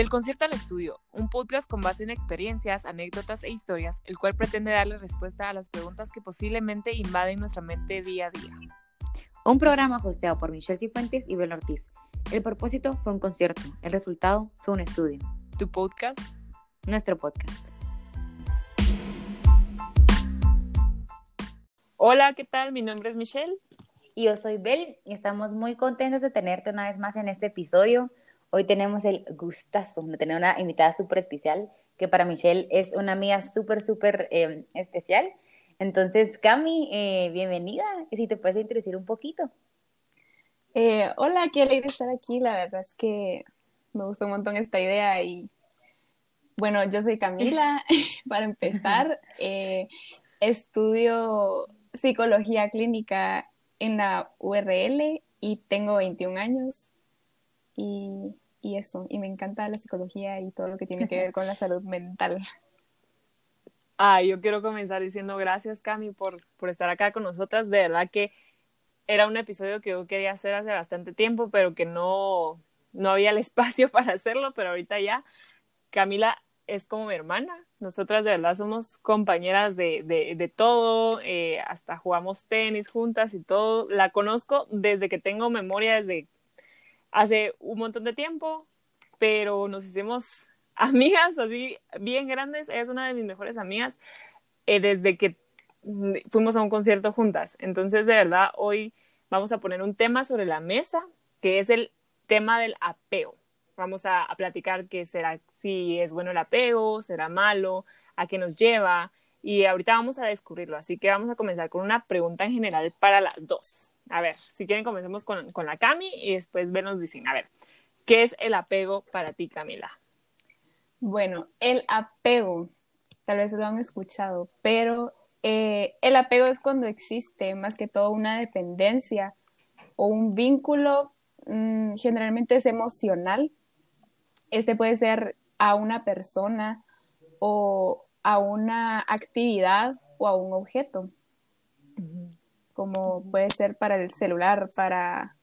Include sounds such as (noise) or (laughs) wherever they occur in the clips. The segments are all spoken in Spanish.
Del concierto al estudio, un podcast con base en experiencias, anécdotas e historias, el cual pretende darle respuesta a las preguntas que posiblemente invaden nuestra mente día a día. Un programa hosteado por Michelle Cifuentes y Bel Ortiz. El propósito fue un concierto, el resultado fue un estudio. Tu podcast, Nuestro podcast. Hola, ¿qué tal? Mi nombre es Michelle. Y yo soy Bel y estamos muy contentos de tenerte una vez más en este episodio. Hoy tenemos el gustazo de tener una invitada súper especial, que para Michelle es una amiga súper, súper eh, especial. Entonces, Cami, eh, bienvenida. Y si te puedes introducir un poquito. Eh, hola, qué alegre estar aquí. La verdad es que me gustó un montón esta idea y bueno, yo soy Camila. (laughs) Para empezar, (laughs) eh, estudio psicología clínica en la URL y tengo 21 años y, y eso, y me encanta la psicología y todo lo que tiene que ver con la salud mental. (laughs) Ah, yo quiero comenzar diciendo gracias, Cami, por, por estar acá con nosotras. De verdad que era un episodio que yo quería hacer hace bastante tiempo, pero que no, no había el (laughs) espacio para hacerlo, pero ahorita ya. Camila es como mi hermana. Nosotras de verdad somos compañeras de, de, de todo, eh, hasta jugamos tenis juntas y todo. La conozco desde que tengo memoria, desde hace un montón de tiempo, pero nos hicimos (laughs) amigas así bien grandes. Ella es una de mis mejores amigas eh, desde que fuimos a un concierto juntas. Entonces, de verdad, hoy vamos a poner un tema sobre la mesa, que es el tema del apego. Vamos a, a platicar qué será, si es bueno el apego, será malo, a qué nos lleva, y ahorita vamos a descubrirlo. Así que vamos a comenzar con una pregunta en general para las dos. A ver, si quieren comencemos con, con la Cami y después ven nos dicen, a ver, ¿qué es el apego para ti, Camila? Bueno, el apego, tal vez lo han escuchado, pero eh, el apego es cuando existe más que todo una dependencia o un vínculo, mmm, generalmente es emocional. Este puede ser a una persona o a una actividad o a un objeto, como puede ser para el celular, para,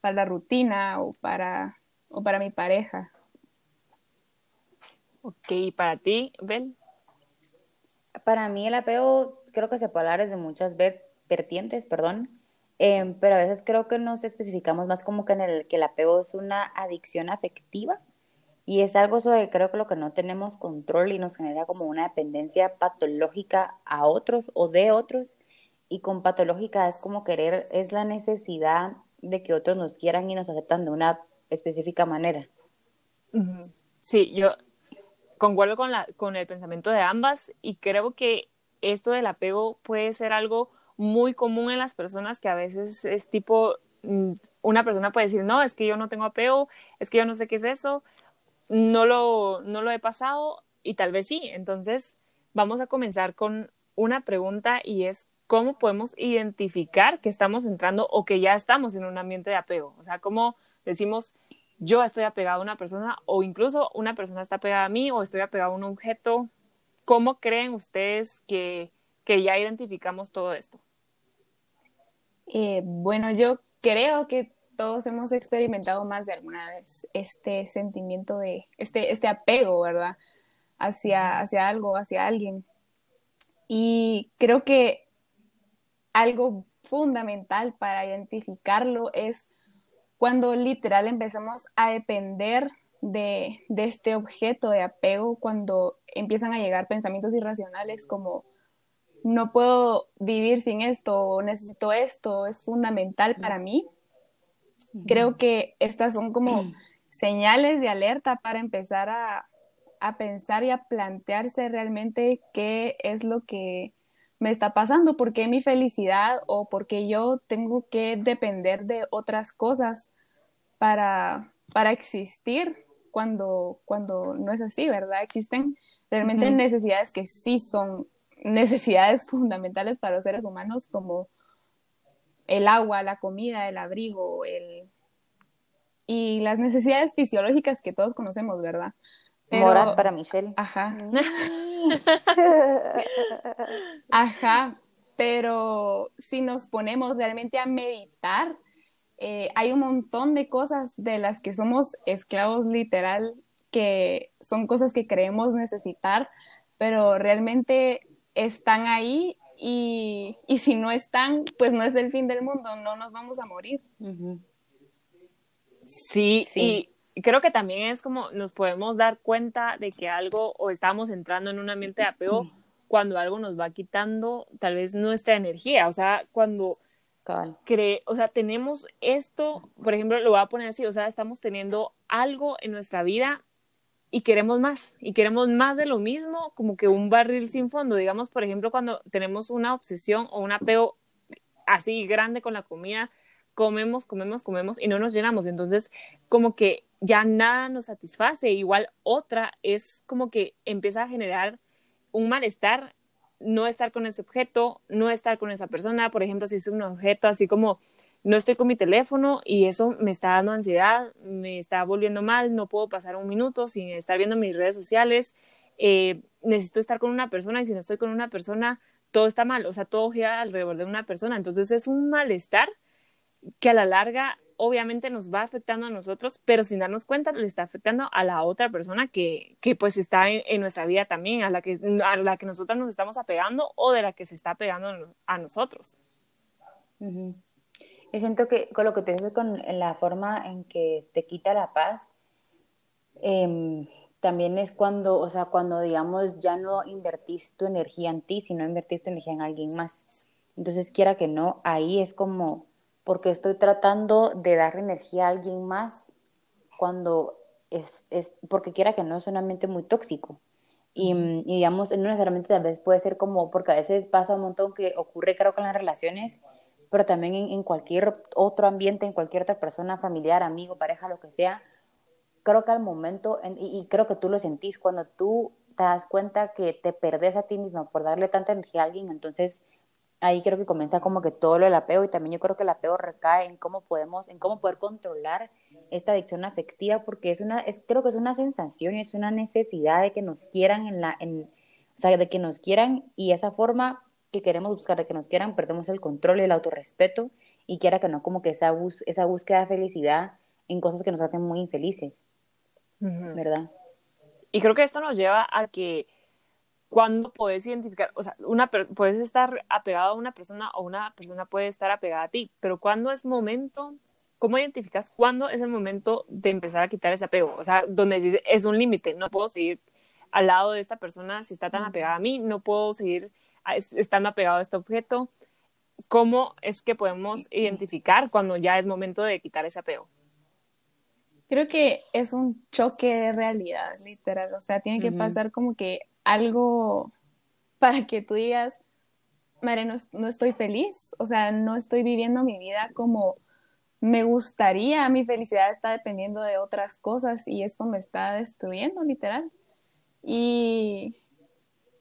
para la rutina o para, o para mi pareja. Ok, ¿y para ti, Bel? Para mí el apego creo que se puede hablar desde muchas vertientes, perdón, eh, pero a veces creo que nos especificamos más como que en el que el apego es una adicción afectiva y es algo sobre creo que lo que no tenemos control y nos genera como una dependencia patológica a otros o de otros y con patológica es como querer, es la necesidad de que otros nos quieran y nos aceptan de una específica manera. Sí, yo concuerdo con, la, con el pensamiento de ambas y creo que esto del apego puede ser algo muy común en las personas que a veces es tipo, una persona puede decir, no, es que yo no tengo apego, es que yo no sé qué es eso, no lo, no lo he pasado y tal vez sí. Entonces, vamos a comenzar con una pregunta y es, ¿cómo podemos identificar que estamos entrando o que ya estamos en un ambiente de apego? O sea, ¿cómo decimos, yo estoy apegado a una persona o incluso una persona está pegada a mí o estoy apegado a un objeto? ¿Cómo creen ustedes que, que ya identificamos todo esto? Eh, bueno, yo creo que todos hemos experimentado más de alguna vez este sentimiento de, este, este apego, ¿verdad? Hacia, hacia algo, hacia alguien. Y creo que algo fundamental para identificarlo es cuando literal empezamos a depender de, de, este objeto de apego, cuando empiezan a llegar pensamientos irracionales como no puedo vivir sin esto, necesito esto, es fundamental para mí. Creo que estas son como señales de alerta para empezar a, a pensar y a plantearse realmente qué es lo que me está pasando, por qué mi felicidad o por qué yo tengo que depender de otras cosas para, para existir cuando, cuando no es así, ¿verdad? Existen realmente uh -huh. necesidades que sí son necesidades (laughs) fundamentales para los seres humanos como el agua, la comida, el abrigo, el... y las necesidades fisiológicas que todos conocemos, ¿verdad? Pero... Morat para Michelle. Ajá. (laughs) Ajá, pero si nos ponemos realmente a meditar, eh, hay un montón de cosas de las que somos esclavos literal que son cosas que creemos necesitar, pero realmente están ahí y, y, si no están, pues no es el fin del mundo, no nos vamos a morir. sí, sí, y creo que también es como nos podemos dar cuenta de que algo o estamos entrando en un ambiente de apego cuando algo nos va quitando tal vez nuestra energía, o sea, cuando cree, o sea, tenemos esto, por ejemplo, lo voy a poner así, o sea, estamos teniendo algo en nuestra vida y queremos más, y queremos más de lo mismo, como que un barril sin fondo, digamos, por ejemplo, cuando tenemos una obsesión o un apego así grande con la comida, comemos, comemos, comemos y no nos llenamos, entonces como que ya nada nos satisface, igual otra es como que empieza a generar un malestar no estar con ese objeto, no estar con esa persona, por ejemplo, si es un objeto así como no estoy con mi teléfono y eso me está dando ansiedad, me está volviendo mal, no puedo pasar un minuto sin estar viendo mis redes sociales, eh, necesito estar con una persona y si no estoy con una persona, todo está mal, o sea, todo gira alrededor de una persona. Entonces es un malestar que a la larga obviamente nos va afectando a nosotros, pero sin darnos cuenta le está afectando a la otra persona que, que pues está en, nuestra vida también, a la, que, a la que nosotros nos estamos apegando o de la que se está apegando a nosotros. Yo siento que con lo que te dices con la forma en que te quita la paz, em, también es cuando, o sea, cuando digamos ya no invertís tu energía en ti, sino invertís tu energía en alguien más. Entonces, quiera que no, ahí es como, porque estoy tratando de dar energía a alguien más cuando es, es porque quiera que no, es un ambiente muy tóxico. Y, y, digamos, no necesariamente tal vez puede ser como, porque a veces pasa un montón que ocurre, creo, con las relaciones, pero también en, cualquier otro ambiente, en cualquier otra persona, familiar, amigo, pareja, lo que sea, creo que al momento, y, creo que tú lo sentís, cuando tú te das cuenta que te perdés a ti mismo por darle tanta energía a alguien, entonces ahí creo que comienza como que todo lo del apego y también yo creo que el apego recae en cómo podemos, en cómo poder controlar esta adicción afectiva porque es una, es, creo que es una sensación y es una necesidad de que nos quieran en la, en, o sea, de que nos quieran y esa forma que queremos buscar de que nos quieran, perdemos el control y el autorrespeto y quiera que no, como que esa, bus esa búsqueda de felicidad en cosas que nos hacen muy infelices, ¿verdad? Y creo que esto nos lleva a que cuando puedes identificar, o sea, una puedes estar apegado a una persona o una persona puede estar apegada a ti, pero cuando es momento, ¿cómo identificas cuándo es el momento de empezar a quitar ese apego? O sea, donde es un límite, no puedo seguir al lado de esta persona si está tan apegada a mí, no puedo seguir estando apegado a este objeto, ¿cómo es que podemos identificar cuando ya es momento de quitar ese apego? Creo que es un choque de realidad, literal. O sea, tiene que pasar como que algo para que tú digas, Mare, no, no, estoy feliz, o sea, no estoy viviendo mi vida como me gustaría, mi felicidad está dependiendo de otras cosas y esto me está destruyendo, literal. Y,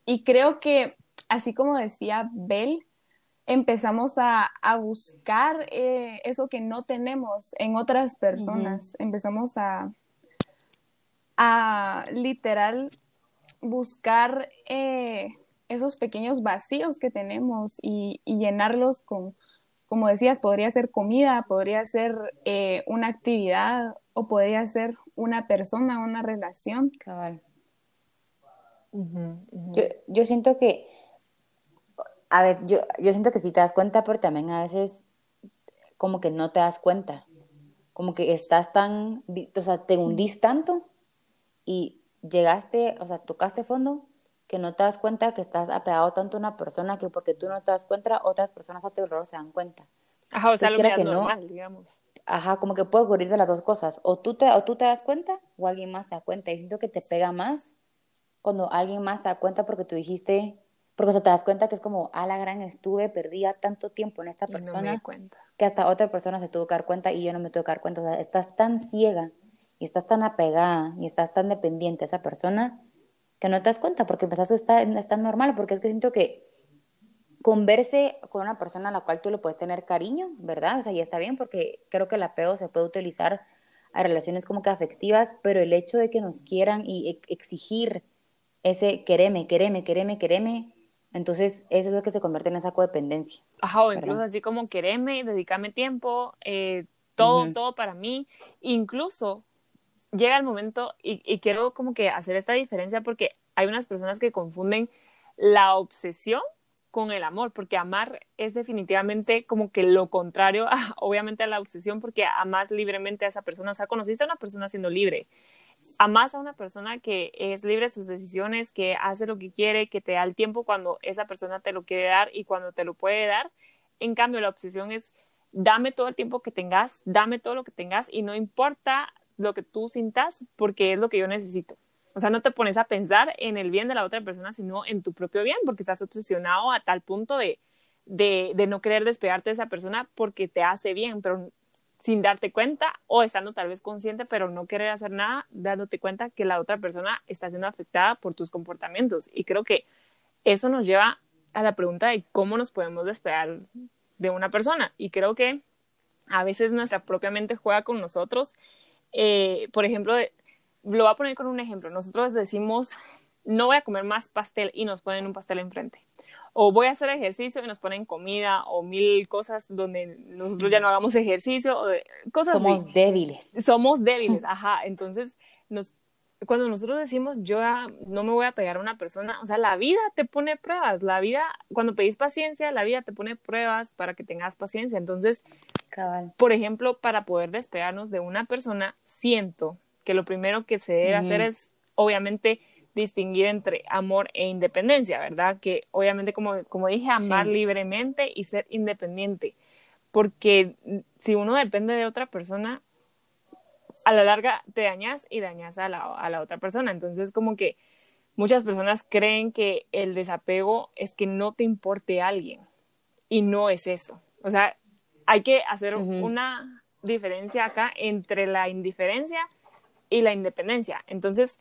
y creo que así como decía Bell, empezamos a, buscar eh, eso que no tenemos en otras personas. Empezamos a, a literal buscar eh, esos pequeños vacíos que tenemos y, llenarlos con, como decías, podría ser comida, podría ser eh, una actividad o podría ser una persona, una relación. Cabal. Yo, yo siento que a ver, yo, yo siento que sí te das cuenta, pero también a veces como que no te das cuenta. Como que estás tan, o sea, te hundís tanto y llegaste, o sea, tocaste fondo que no te das cuenta que estás apegado tanto a una persona que porque tú no te das cuenta, otras personas a tu alrededor se dan cuenta. Ajá, o sea, lo que normal, digamos. Ajá, como que puede ocurrir de las dos cosas. O tú, te, o tú te das cuenta o alguien más se da cuenta. Y siento que te pega más cuando alguien más se da cuenta porque tú dijiste, porque o te das cuenta que es como, a la gran estuve, perdía tanto tiempo en esta persona que hasta otra persona se tuvo que dar cuenta y yo no me tuve que dar cuenta. O sea, estás tan ciega y estás tan apegada y estás tan dependiente a esa persona que no te das cuenta porque empezaste a estar, estar normal, porque es que siento que converse con una persona a la cual tú le puedes tener cariño, ¿verdad? O sea, y está bien porque creo que el apego se puede utilizar a relaciones como que afectivas, pero el hecho de que nos quieran y exigir ese quereme, quereme, quereme, quereme, entonces, eso es lo que se convierte en esa codependencia. Ajá, o incluso así como quererme, dedicarme tiempo, eh, todo, todo para mí. Incluso llega el momento y, y quiero como que hacer esta diferencia porque hay unas personas que confunden la obsesión con el amor, porque amar es definitivamente como que lo contrario, a, obviamente, a la obsesión, porque amas libremente a esa persona, o sea, conociste a una persona siendo libre, amas a una persona que es libre de sus decisiones, que hace lo que quiere, que te da el tiempo cuando esa persona te lo quiere dar y cuando te lo puede dar. En cambio, la obsesión es dame todo el tiempo que tengas, dame todo lo que tengas y no importa lo que tú sintas porque es lo que yo necesito. O sea, no te pones a pensar en el bien de la otra persona, sino en tu propio bien, porque estás obsesionado a tal punto de, de, de no querer despegarte de esa persona porque te hace bien, pero sin darte cuenta o estando tal vez consciente, pero no querer hacer nada, dándote cuenta que la otra persona está siendo afectada por tus comportamientos. Y creo que eso nos lleva a la pregunta de cómo nos podemos despegar de una persona. Y creo que a veces nuestra propia mente juega con nosotros. Eh, por ejemplo, lo voy a poner con un ejemplo. Nosotros decimos, no voy a comer más pastel y nos ponen un pastel enfrente. O voy a hacer ejercicio y nos ponen comida o mil cosas donde nosotros ya no hagamos ejercicio, o cosas Somos débiles. Somos débiles, (laughs) ajá. Entonces, nos, cuando nosotros decimos, yo no me voy a pegar a una persona, o sea, la vida te pone pruebas. La vida, cuando pedís paciencia, la vida te pone pruebas para que tengas paciencia. Entonces, por ejemplo, para poder despegarnos de una persona, siento que lo primero que se debe hacer es, obviamente, distinguir entre amor e independencia, ¿verdad? Que obviamente, como, como dije, amar libremente y ser independiente. Porque si uno depende de otra persona, a la larga te dañas y dañas a la, a la otra persona. Entonces, como que muchas personas creen que el desapego es que no te importe alguien. Y no es eso. O sea, hay que hacer una diferencia acá entre la indiferencia y la independencia. Entonces,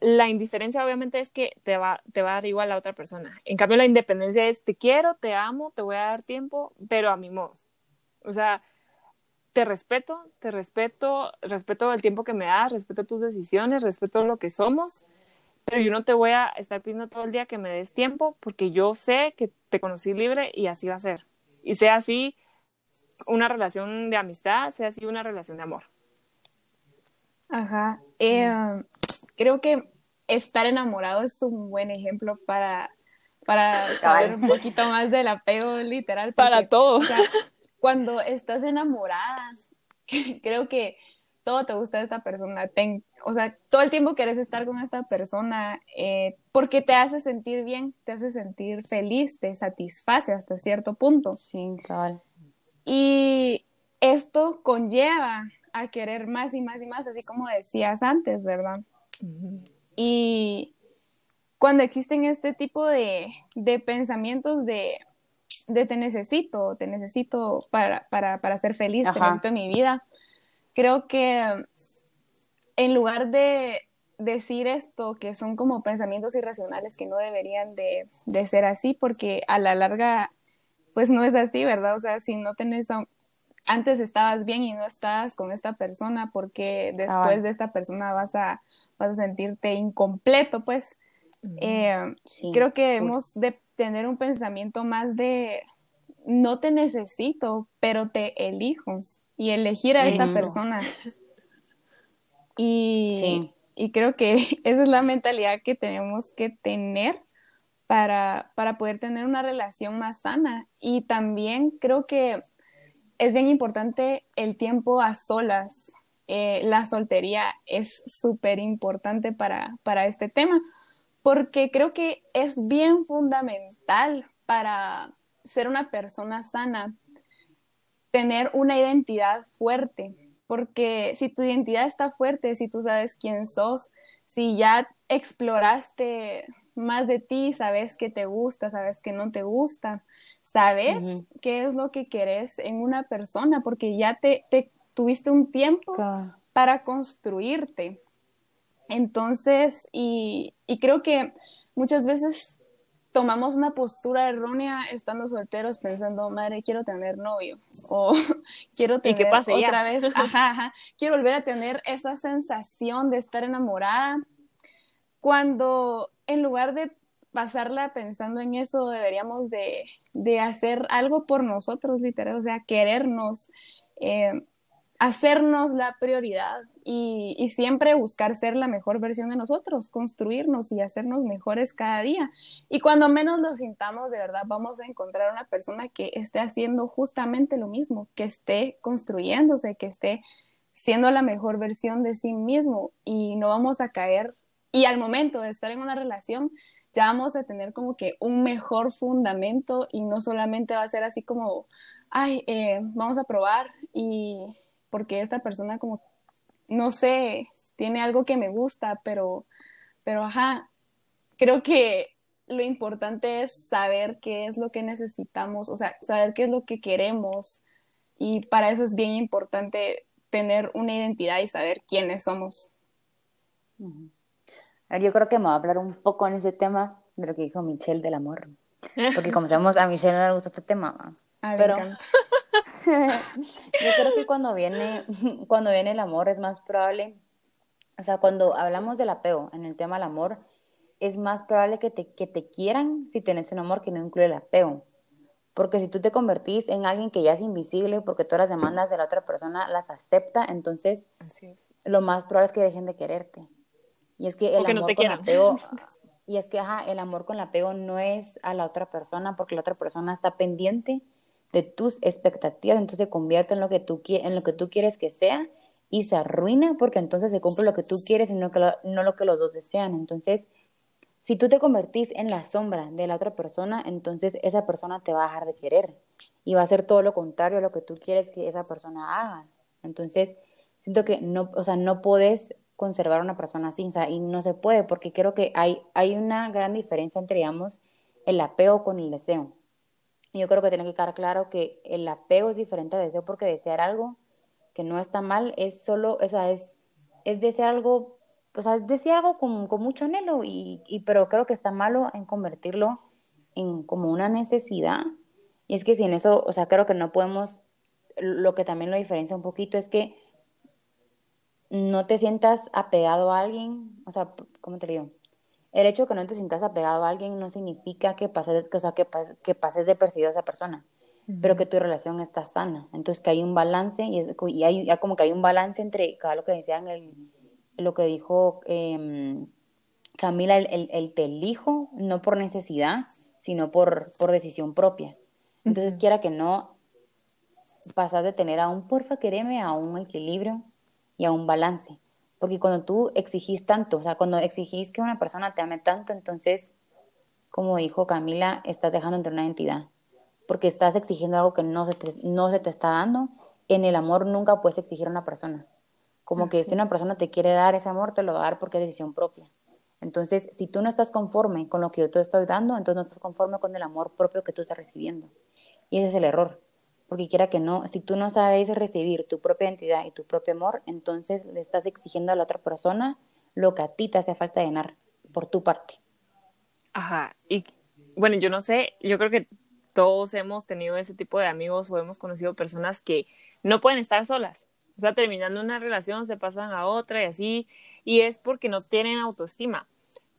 la indiferencia obviamente es que te va, te va a dar igual a la otra persona. En cambio, la independencia es te quiero, te amo, te voy a dar tiempo, pero a mi modo. O sea, te respeto, te respeto, respeto el tiempo que me das, respeto tus decisiones, respeto lo que somos, pero yo no te voy a estar pidiendo todo el día que me des tiempo porque yo sé que te conocí libre y así va a ser. Y sea así una relación de amistad, sea así una relación de amor. Ajá. Eh, creo que estar enamorado es un buen ejemplo para, para saber un poquito más del apego literal. para todo. cuando estás enamorada, (laughs) creo que todo te gusta de esta persona. o sea, todo el tiempo quieres estar con esta persona eh, porque te hace sentir bien, te hace sentir feliz, te satisface hasta cierto punto. Sí, cabal. Y esto conlleva a querer más y más y más, así como decías antes, ¿verdad? Y cuando existen este tipo de, pensamientos de, te necesito, te necesito para, ser feliz, te necesito en mi vida, creo que en lugar de decir esto, que son como pensamientos irracionales que no deberían de, de, ser así, porque a la larga, pues no es así, ¿verdad? O sea, si no tenés antes estabas bien y no estás con esta persona porque después de esta persona vas a, vas a sentirte incompleto, pues eh, creo que debemos de tener un pensamiento más de no te necesito, pero te elijo y elegir a esta persona. Y, y creo que (laughs) esa es la mentalidad que tenemos que tener para, para poder tener una relación más sana. Y también creo que es bien importante el tiempo a solas. Eh, la soltería es súper importante para, para este tema, porque creo que es bien fundamental para ser una persona sana, tener una identidad fuerte, porque si tu identidad está fuerte, si tú sabes quién sos, si ya exploraste más de ti, sabes que te gusta, sabes que no te gusta, sabes qué es lo que querés en una persona, porque ya te, tuviste un tiempo para construirte. Entonces, y, creo que muchas veces tomamos una postura errónea estando solteros pensando, madre, quiero tener novio o (laughs) quiero tener qué pasa otra vez, (laughs) quiero volver a tener esa sensación de estar enamorada cuando en lugar de pasarla pensando en eso, deberíamos de, hacer algo por nosotros, literal, o sea, querernos, eh, hacernos la prioridad y, y, siempre buscar ser la mejor versión de nosotros, construirnos y hacernos mejores cada día. Y cuando menos lo sintamos, de verdad, vamos a encontrar una persona que esté haciendo justamente lo mismo, que esté construyéndose, que esté siendo la mejor versión de sí mismo y no vamos a caer. Y al momento de estar en una relación, ya vamos a tener como que un mejor fundamento y no solamente va a ser así como, ay, eh, vamos a probar y porque esta persona como, no sé, tiene algo que me gusta, pero, pero ajá, creo que lo importante es saber qué es lo que necesitamos, o sea, saber qué es lo que queremos y para eso es bien importante tener una identidad y saber quiénes somos. A ver, yo creo que me voy a hablar un poco en ese tema de lo que dijo Michelle del amor, porque como sabemos a Michelle no le gusta este tema, pero (laughs) yo creo que cuando viene, cuando viene el amor es más probable, o sea, cuando hablamos del apego en el tema del amor, es más probable que te, que te quieran si tienes un amor que no incluye el apego. Porque si tú te convertís en alguien que ya es invisible porque todas las demandas de la otra persona las acepta, entonces lo más probable es que dejen de quererte. Y es que el amor con apego, (laughs) y es que ajá, el amor con apego no es a la otra persona porque la otra persona está pendiente de tus expectativas, entonces se convierte en lo que tú, en lo que tú quieres que sea y se arruina porque entonces se cumple lo que tú quieres y no, que lo, no lo que los dos desean. Entonces, si tú te convertís en la sombra de la otra persona, entonces esa persona te va a dejar de querer y va a hacer todo lo contrario a lo que tú quieres que esa persona haga. Entonces, siento que no, o sea, no puedes conservar a una persona así, o sea, y no se puede porque creo que hay, hay una gran diferencia entre, digamos, el apego con el deseo yo creo que tiene que quedar claro que el apego es diferente al deseo porque desear algo que no está mal es solo, o sea, es, es desear algo, o sea, es desear algo con, con mucho anhelo, y, y, pero creo que está malo en convertirlo en como una necesidad. Y es que sin eso, o sea, creo que no podemos, lo que también lo diferencia un poquito es que no te sientas apegado a alguien, o sea, ¿cómo te digo? el hecho de que no te sientas apegado a alguien no significa que pases, o sea, que, que pases de percibido a esa persona, pero que tu relación está sana. Entonces, que hay un balance y, es, y hay ya como que hay un balance entre cada lo que decían, el, lo que dijo eh, Camila, el, el, te elijo, no por necesidad, sino por, por decisión propia. Entonces, quiera que no, pasas de tener a un porfa, quereme, a un equilibrio y a un balance. Porque cuando tú exigís tanto, o sea, cuando exigís que una persona te ame tanto, entonces, como dijo Camila, estás dejando entre una entidad. Porque estás exigiendo algo que no se te, no se te está dando. En el amor nunca puedes exigir a una persona. Como que si una persona te quiere dar ese amor, te lo va a dar porque es decisión propia. Entonces, si tú no estás conforme con lo que yo te estoy dando, entonces no estás conforme con el amor propio que tú estás recibiendo. Y ese es el error porque quiera que no, si tú no sabes recibir tu propia identidad y tu propio amor, entonces le estás exigiendo a la otra persona lo que a ti te hace falta llenar por tu parte. Ajá, y bueno, yo no sé, yo creo que todos hemos tenido ese tipo de amigos o hemos conocido personas que no pueden estar solas. O sea, terminando una relación se pasan a otra y así, y es porque no tienen autoestima.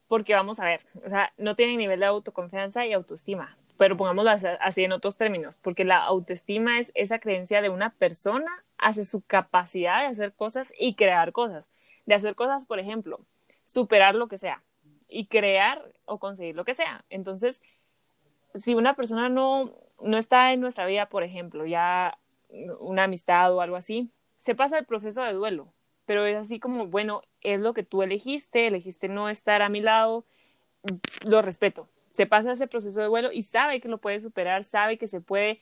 Porque vamos a ver, o sea, no tienen nivel de autoconfianza y autoestima pero pongámoslo así en otros términos, porque la autoestima es esa creencia de una persona hacia su capacidad de hacer cosas y crear cosas. De hacer cosas, por ejemplo, superar lo que sea y crear o conseguir lo que sea. Entonces, si una persona no, no está en nuestra vida, por ejemplo, ya una amistad o algo así, se pasa el proceso de duelo, pero es así como, bueno, es lo que tú elegiste, elegiste no estar a mi lado, lo respeto, se pasa ese proceso de vuelo y sabe que lo puede superar, sabe que se puede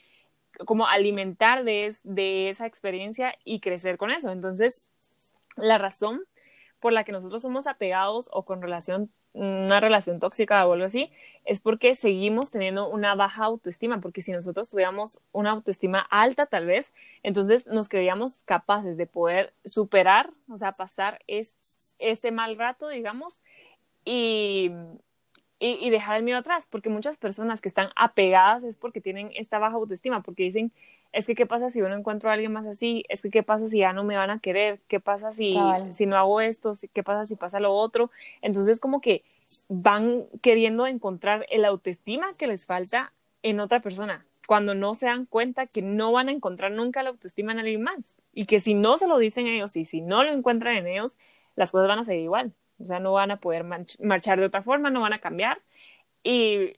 como alimentar de, de esa experiencia y crecer con eso. Entonces, la razón por la que nosotros somos apegados o con relación una relación tóxica o algo así, es porque seguimos teniendo una baja autoestima, porque si nosotros tuviéramos una autoestima alta tal vez, entonces nos creíamos capaces de poder superar, o sea, pasar este mal rato, digamos, y, y, dejar el miedo atrás, porque muchas personas que están apegadas es porque tienen esta baja autoestima, porque dicen, es que qué pasa si yo no encuentro a alguien más así, es que qué pasa si ya no me van a querer, qué pasa si, si no hago esto, qué pasa si pasa lo otro. Entonces como que van queriendo encontrar el autoestima que les falta en otra persona, cuando no se dan cuenta que no van a encontrar nunca la autoestima en alguien más. y que si no se lo dicen ellos y si no lo encuentran en ellos, las cosas van a seguir igual. O sea, no van a poder marchar de otra forma, no van a cambiar. Y,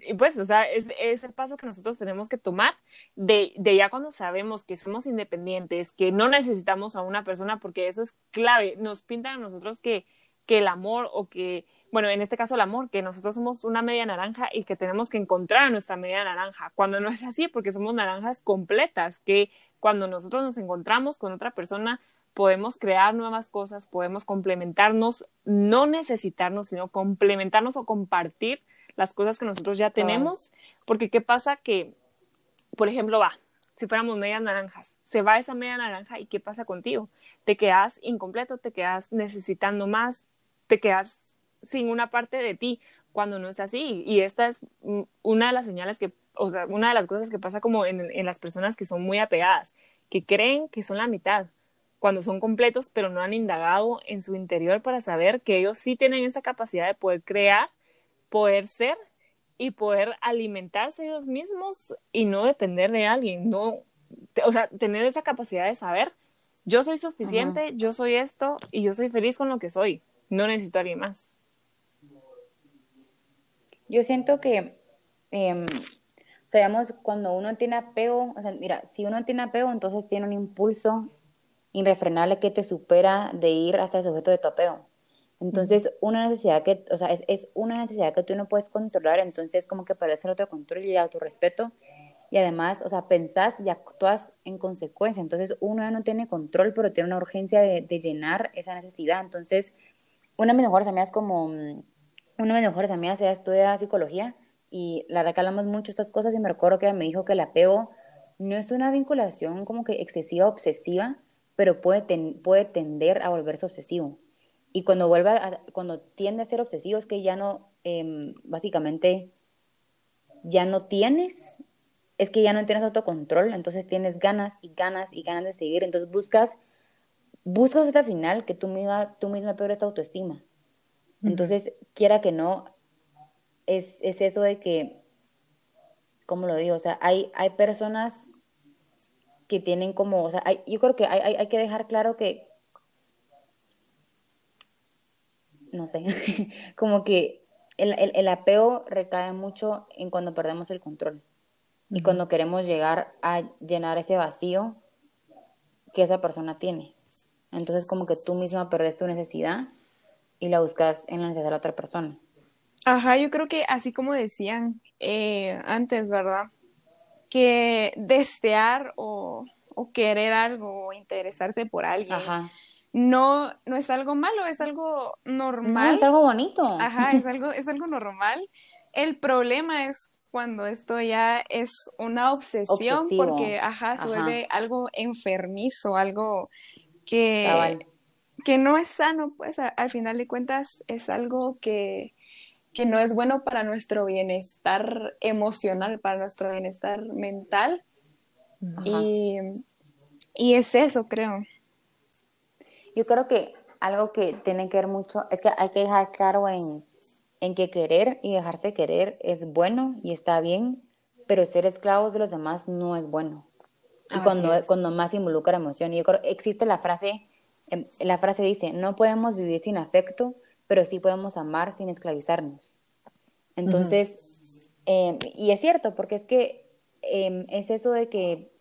y pues, o sea, es, es, el paso que nosotros tenemos que tomar de, de ya cuando sabemos que somos independientes, que no necesitamos a una persona, porque eso es clave. Nos pintan a nosotros que, que el amor o que bueno, en este caso el amor, que nosotros somos una media naranja y que tenemos que encontrar nuestra media naranja, cuando no es así, porque somos naranjas completas, que cuando nosotros nos encontramos con otra persona podemos crear nuevas cosas, podemos complementarnos, no necesitarnos, sino complementarnos o compartir las cosas que nosotros ya tenemos, porque qué pasa que, por ejemplo, va, si fuéramos medias naranjas, se va esa media naranja y qué pasa contigo? Te quedas incompleto, te quedas necesitando más, te quedas sin una parte de ti, cuando no es así. Y esta es una de las señales que, o sea, una de las cosas que pasa como en, en las personas que son muy apegadas, que creen que son la mitad, cuando son completos, pero no han indagado en su interior para saber que ellos sí tienen esa capacidad de poder crear, poder ser y poder alimentarse ellos mismos y no depender de alguien, no, o sea, tener esa capacidad de saber, yo soy suficiente, yo soy esto y yo soy feliz con lo que soy, no necesito a alguien más. Yo siento que, eh, o sea, digamos, cuando uno tiene apego, o sea, mira, si uno tiene apego, entonces tiene un impulso irrefrenable que te supera de ir hasta el sujeto de tu apego. Entonces, una necesidad que, o sea, es, es, una necesidad que tú no puedes controlar, entonces como que puedes el autocontrol y el autorrespeto. Y además, o sea, pensás y actúas en consecuencia. Entonces, uno ya no tiene control, pero tiene una urgencia de, de llenar esa necesidad. Entonces, una de mis mejores amigas como una de mis mejores amigas, ella estudia psicología y la recalamos mucho estas cosas y me recuerdo que ella me dijo que el apego no es una vinculación como que excesiva, obsesiva, pero puede, puede tender a volverse obsesivo. Y cuando vuelve cuando tiende a ser obsesivo es que ya no, em, básicamente, ya no tienes, es que ya no tienes autocontrol, entonces tienes ganas y ganas y ganas de seguir, entonces buscas, buscas hasta el final que tú misma, tú misma peores tu autoestima. Entonces, quiera que no, es, es eso de que, ¿cómo lo digo? O sea, hay, hay personas que tienen como, o sea, hay, yo creo que hay, hay, que dejar claro que, no sé, (laughs) como que el, el, el, apego recae mucho en cuando perdemos el control y cuando queremos llegar a llenar ese vacío que esa persona tiene. Entonces como que tú misma perdes tu necesidad y la buscas en la necesidad de la otra persona. Ajá, yo creo que así como decían eh, antes, ¿verdad? Que desear o, o, querer algo o interesarse por alguien No, no es algo malo, es algo normal. es algo bonito. Ajá, es (laughs) algo, es algo normal. El problema es cuando esto ya es una obsesión, porque ajá, se vuelve algo enfermizo, algo que, que no es sano, pues al final de cuentas es algo que, que no es bueno para nuestro bienestar emocional, para nuestro bienestar mental. Y, y, es eso, creo. Yo creo que algo que tiene que ver mucho es que hay que dejar claro en, en que querer y dejarse querer es bueno y está bien, pero ser esclavos de los demás no es bueno. Y cuando, cuando más involucra emoción. Y yo creo existe la frase Em, la frase dice, no podemos vivir sin afecto, pero sí podemos amar sin esclavizarnos. Entonces, em, y es cierto, porque es que em, es eso de que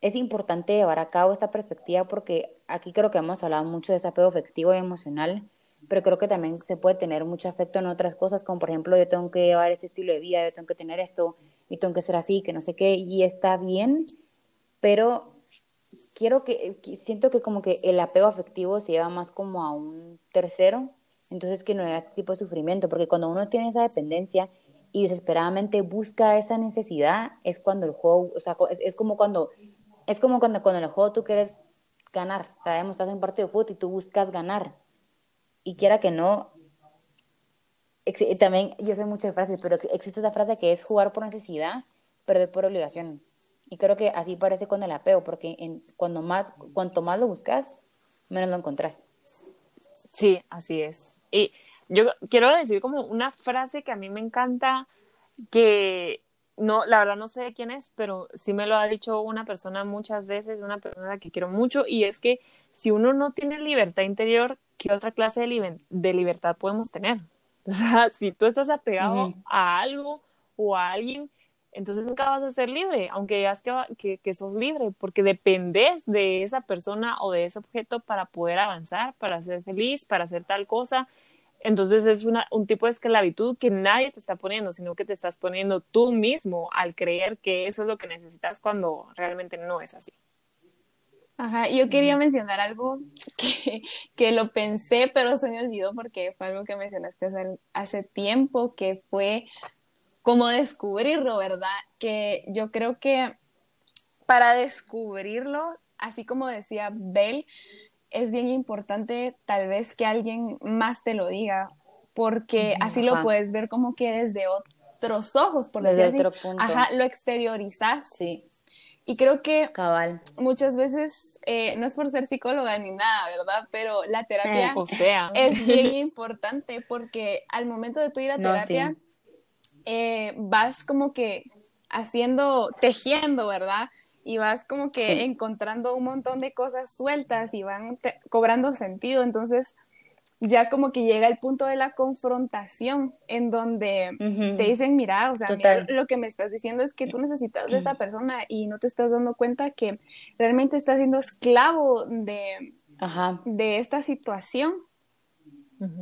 es importante llevar a cabo esta perspectiva porque aquí creo que hemos hablado mucho de ese apego afectivo y emocional, pero creo que también se puede tener mucho afecto en otras cosas, como por ejemplo, yo tengo que llevar este estilo de vida, yo tengo que tener esto, y tengo que ser así, que no sé qué, y está bien, pero quiero que, siento que como que el apego afectivo se lleva más como a un tercero, entonces que no haya este tipo de sufrimiento, porque cuando uno tiene esa dependencia y desesperadamente busca esa necesidad, es cuando el juego, o sea, es, como cuando, es como cuando, cuando en el juego tú quieres ganar, sabemos, estás en un partido de fútbol y tú buscas ganar, y quiera que no, también, yo sé muchas frases, pero existe esa frase que es jugar por necesidad, perder por obligación. Y creo que así parece con el apego, porque en, cuando más, cuanto más lo buscas, menos lo encontrás. Sí, así es. Y yo quiero decir como una frase que a mí me encanta, que no, la verdad no sé de quién es, pero sí me lo ha dicho una persona muchas veces, una persona que quiero mucho, y es que si uno no tiene libertad interior, ¿qué otra clase de, de libertad podemos tener? (laughs) O sea, si tú estás apegado a algo o a alguien, entonces nunca vas a ser libre, aunque digas que, que, que, sos libre, porque dependes de esa persona o de ese objeto para poder avanzar, para ser feliz, para hacer tal cosa. Entonces es una, un tipo de esclavitud que nadie te está poniendo, sino que te estás poniendo tú mismo al creer que eso es lo que necesitas cuando realmente no es así. Ajá, yo quería mencionar algo (laughs) que, que, lo pensé, pero se me olvidó porque fue algo que mencionaste hace, hace tiempo, que fue como descubrirlo, ¿verdad? Que yo creo que para descubrirlo, así como decía Bell, es bien importante tal vez que alguien más te lo diga, porque así lo puedes ver como que desde otros ojos, por desde decir así. Punto. Ajá, lo exteriorizas. Sí. Y creo que Cabal. muchas veces, eh, no es por ser psicóloga ni nada, ¿verdad? Pero la terapia o sea. es bien (laughs) importante porque al momento de tu ir a terapia, eh, vas como que haciendo, tejiendo, ¿verdad? y vas como que encontrando un montón de cosas sueltas y van cobrando sentido. Entonces, ya como que llega el punto de la confrontación en donde te dicen, mira, o sea, lo que me estás diciendo es que tú necesitas de esta persona y no te estás dando cuenta que realmente estás siendo esclavo de, de esta situación.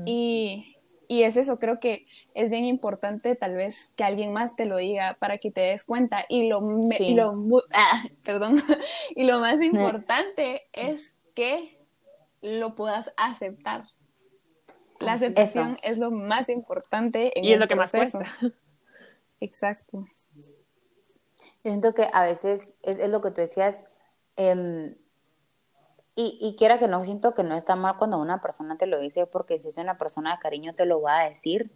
Y y es eso, creo que es bien importante tal vez que alguien más te lo diga para que te des cuenta. Y lo, lo (laughs) ah, perdón, y lo más importante es que lo puedas aceptar. La aceptación es lo más importante en y es lo que más cuesta. (laughs) Exacto. Yo siento que a veces es, es lo que tú decías, eh, y, y quiera que no, siento que no está mal cuando una persona te lo dice, porque si es una persona de cariño te lo va a decir,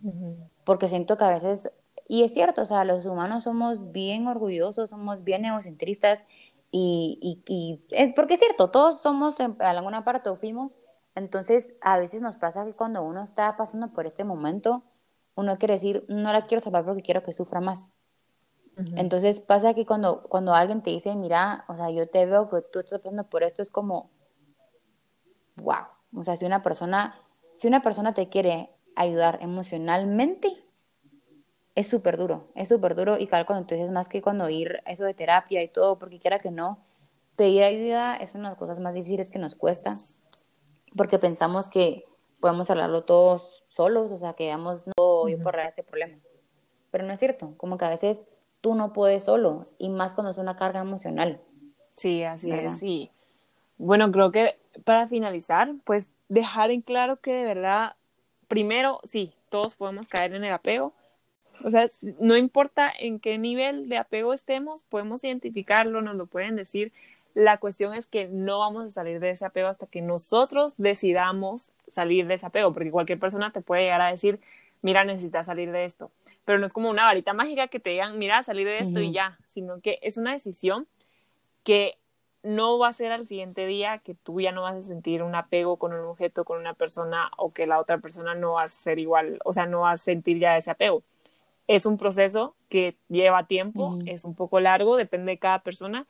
porque siento que a veces, y es cierto, o sea, los humanos somos bien orgullosos, somos bien egocentristas, y, y, y es porque es cierto, todos somos en, alguna parte o fuimos, entonces a veces nos pasa que cuando uno está pasando por este momento, uno quiere decir, no la quiero salvar porque quiero que sufra más. Entonces pasa que cuando, cuando alguien te dice, mira, o sea, yo te veo que tú estás pasando por esto, es como, wow. O sea, si una persona, si una persona te quiere ayudar emocionalmente, es súper duro, es súper duro y claro, cuando tú dices más que cuando ir eso de terapia y todo, porque quiera que no, pedir ayuda es una de las cosas más difíciles que nos cuesta, porque pensamos que podemos hablarlo todos solos, o sea, que digamos, no, yo puedo este problema. Pero no es cierto, como que a veces tú no puedes solo, y más cuando es una carga emocional. Sí, así es, sí. Bueno, creo que para finalizar, pues dejar en claro que de verdad, primero, sí, todos podemos caer en el apego. O sea, no importa en qué nivel de apego estemos, podemos identificarlo, nos lo pueden decir. La cuestión es que no vamos a salir de ese apego hasta que nosotros decidamos salir de ese apego, porque cualquier persona te puede llegar a decir, mira, necesitas salir de esto. Pero no es como una varita mágica que te digan, mira, salir de esto y ya, sino que es una decisión que no va a ser al siguiente día que tú ya no vas a sentir un apego con un objeto, con una persona o que la otra persona no va a ser igual, o sea, no va a sentir ya ese apego. Es un proceso que lleva tiempo, es un poco largo, depende de cada persona,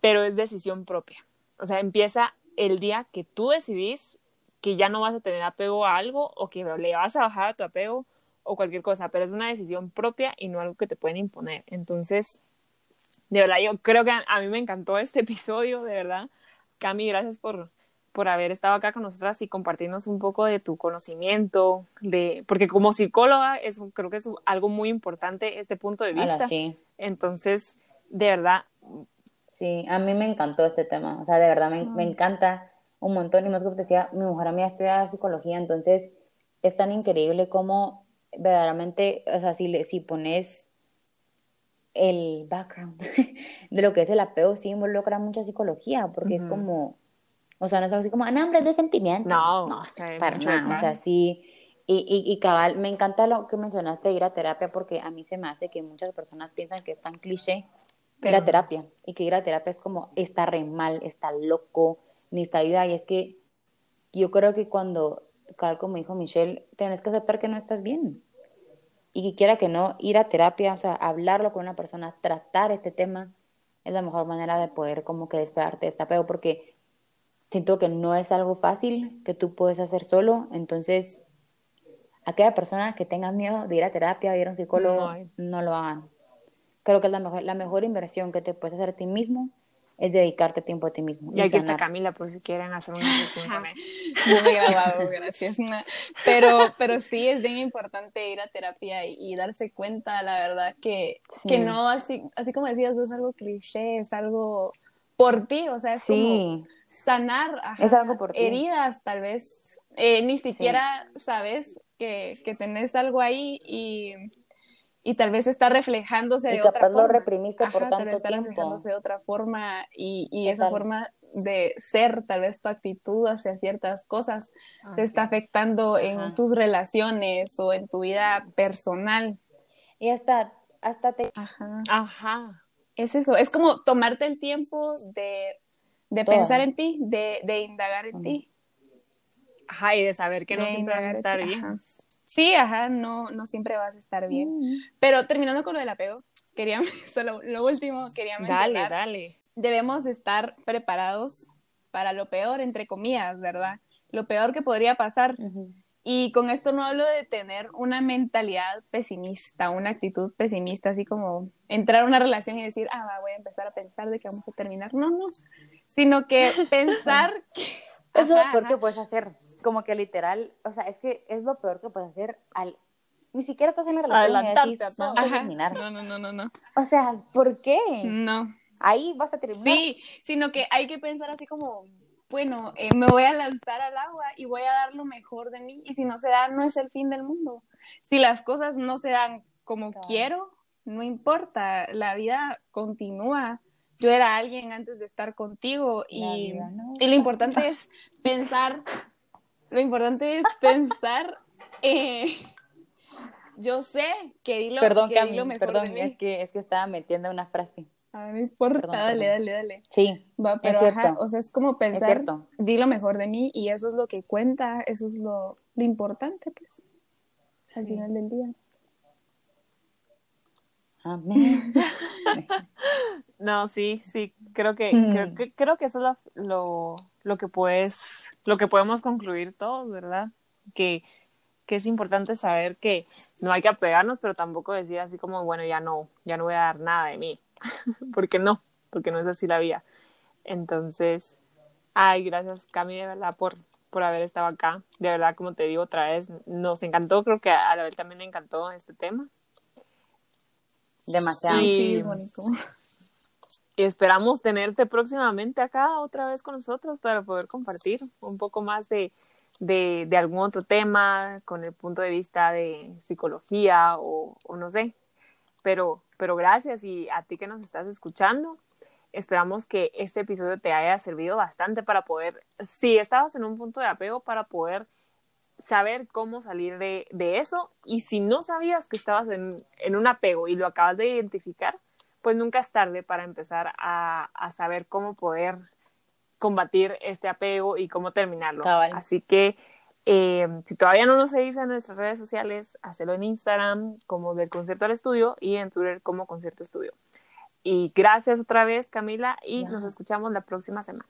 pero es decisión propia. O sea, empieza el día que tú decidís que ya no vas a tener apego a algo o que le vas a bajar a tu apego o cualquier cosa, pero es una decisión propia y no algo que te pueden imponer. Entonces, de verdad, yo creo que a, mí me encantó (laughs) este episodio, de verdad. Cami, gracias por, por haber estado acá con nosotras y compartirnos un poco de tu conocimiento, de, porque como psicóloga es, creo que es algo muy importante este punto de vista. Entonces, de verdad. Sí, a mí me encantó este tema, o sea, de verdad me, me encanta un montón y más como te decía, mi mujer a mí estudia psicología, entonces es tan increíble como verdaderamente, o sea, si, le, si pones el background (laughs) de lo que es el apego sí involucra mucha psicología, porque es como, o sea, no es así como, ah, hambre de sentimiento. No, no, para nada, o sea, sí. Y, y, y, cabal, me encanta lo que mencionaste de ir a terapia porque a mí se me hace que muchas personas piensan que es tan cliché ir a terapia y que ir a terapia es como está re mal, está loco, ni está ayuda. Y es que yo creo que cuando, cabal, como dijo Michelle, tienes que aceptar que no estás bien. Y que quiera que no, ir a terapia, o sea, hablarlo con una persona, tratar este tema, es la mejor manera de poder como que despegarte de este apego, porque siento que no es algo fácil que tú puedes hacer solo, entonces aquella persona que tenga miedo de ir a terapia, de ir a un psicólogo, no, no lo hagan. Creo que es la mejor, la mejor inversión que te puedes hacer a ti mismo es dedicarte tiempo a ti mismo. Y, aquí está Camila por si quieren hacer una (laughs) sesión con él. Grabado, gracias. Pero, pero sí es bien importante ir a terapia y, darse cuenta, la verdad, que, que no, así, así como decías, no es algo cliché, es algo por ti, o sea, es como sanar es algo por heridas, tal vez. Eh, ni siquiera sabes que, que tenés algo ahí y y tal vez está reflejándose de otra forma. lo reprimiste por tanto está reflejándose de otra forma y, y esa forma de ser, tal vez tu actitud hacia ciertas cosas te está afectando en tus relaciones o en tu vida personal. Y hasta, hasta te... Ajá. Ajá. Es eso, es como tomarte el tiempo de, de pensar en ti, de, de indagar en ti. Ajá, y de saber que no siempre van a estar bien. Sí, ajá, no, no siempre vas a estar bien. Mm. Pero terminando con lo del apego, quería, (laughs) solo lo último, quería mencionar. Dale, dale. Debemos estar preparados para lo peor, entre comillas, ¿verdad? Lo peor que podría pasar. Y con esto no hablo de tener una mentalidad pesimista, una actitud pesimista, así como entrar a una relación y decir, ah, voy a empezar a pensar de que vamos a terminar. No, no. Sino que (laughs) pensar que es lo peor que puedes hacer. Como que literal, o sea, es que es lo peor que puedes hacer al. Ni siquiera estás en la relación y decís, no, terminar. No, no, no, no, no. O sea, ¿por qué? No. Ahí vas a terminar. Sí, sino que hay que pensar así como, bueno, eh, me voy a lanzar al agua y voy a dar lo mejor de mí. Y si no se da, no es el fin del mundo. Si las cosas no se dan como quiero, no importa. La vida continúa yo era alguien antes de estar contigo y, y lo importante es pensar, lo importante es (laughs) pensar, eh, yo sé que di lo, perdón, que di lo mejor perdón, de mí. Es, que, es que estaba metiendo una frase. Ah, no importa, dale, dale, dale. Sí, Va, pero es ajá, o sea, es como pensar, di lo mejor de mí y eso es lo que cuenta, eso es lo, lo importante, pues, al final del día. Amén. (laughs) no, sí, sí, creo que, creo mm. que, creo que eso es lo, lo, que puedes, lo que podemos concluir todos, ¿verdad? Que, que es importante saber que no hay que apegarnos, pero tampoco decir así como, bueno, ya no, ya no voy a dar nada de mí. (laughs) porque no, porque no es así la vida. Entonces, ay, gracias Cami, de verdad, por, por haber estado acá. De verdad, como te digo otra vez, nos encantó, creo que a la vez también le encantó este tema. Demasiado. Sí, bonito. Y esperamos tenerte próximamente acá otra vez con nosotros para poder compartir un poco más de, de, de algún otro tema con el punto de vista de psicología o, o, no sé. Pero, pero gracias y a ti que nos estás escuchando. Esperamos que este episodio te haya servido bastante para poder, si estabas en un punto de apego, para poder saber cómo salir de, de, eso y si no sabías que estabas en, en, un apego y lo acabas de identificar, pues nunca es tarde para empezar a, a saber cómo poder combatir este apego y cómo terminarlo. Así que eh, si todavía no nos seguís en nuestras redes sociales, hacelo en Instagram como del concierto al estudio y en Twitter como concierto estudio. Y gracias otra vez, Camila, y nos escuchamos la próxima semana.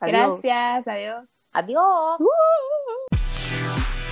Adiós. Gracias, adiós. Adiós. Uh Bye.